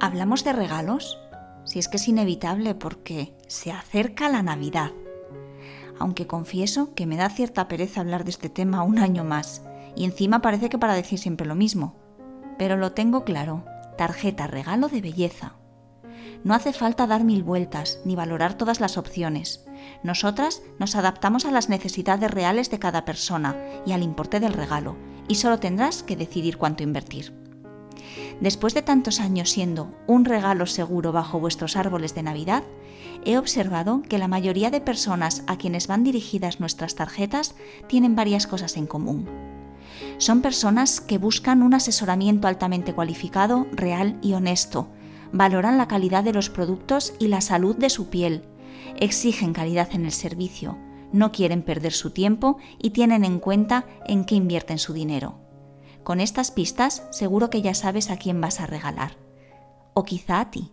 ¿Hablamos de regalos? Si es que es inevitable porque se acerca la Navidad. Aunque confieso que me da cierta pereza hablar de este tema un año más, y encima parece que para decir siempre lo mismo. Pero lo tengo claro, tarjeta regalo de belleza. No hace falta dar mil vueltas ni valorar todas las opciones. Nosotras nos adaptamos a las necesidades reales de cada persona y al importe del regalo, y solo tendrás que decidir cuánto invertir. Después de tantos años siendo un regalo seguro bajo vuestros árboles de Navidad, he observado que la mayoría de personas a quienes van dirigidas nuestras tarjetas tienen varias cosas en común. Son personas que buscan un asesoramiento altamente cualificado, real y honesto, valoran la calidad de los productos y la salud de su piel, exigen calidad en el servicio, no quieren perder su tiempo y tienen en cuenta en qué invierten su dinero. Con estas pistas seguro que ya sabes a quién vas a regalar. O quizá a ti.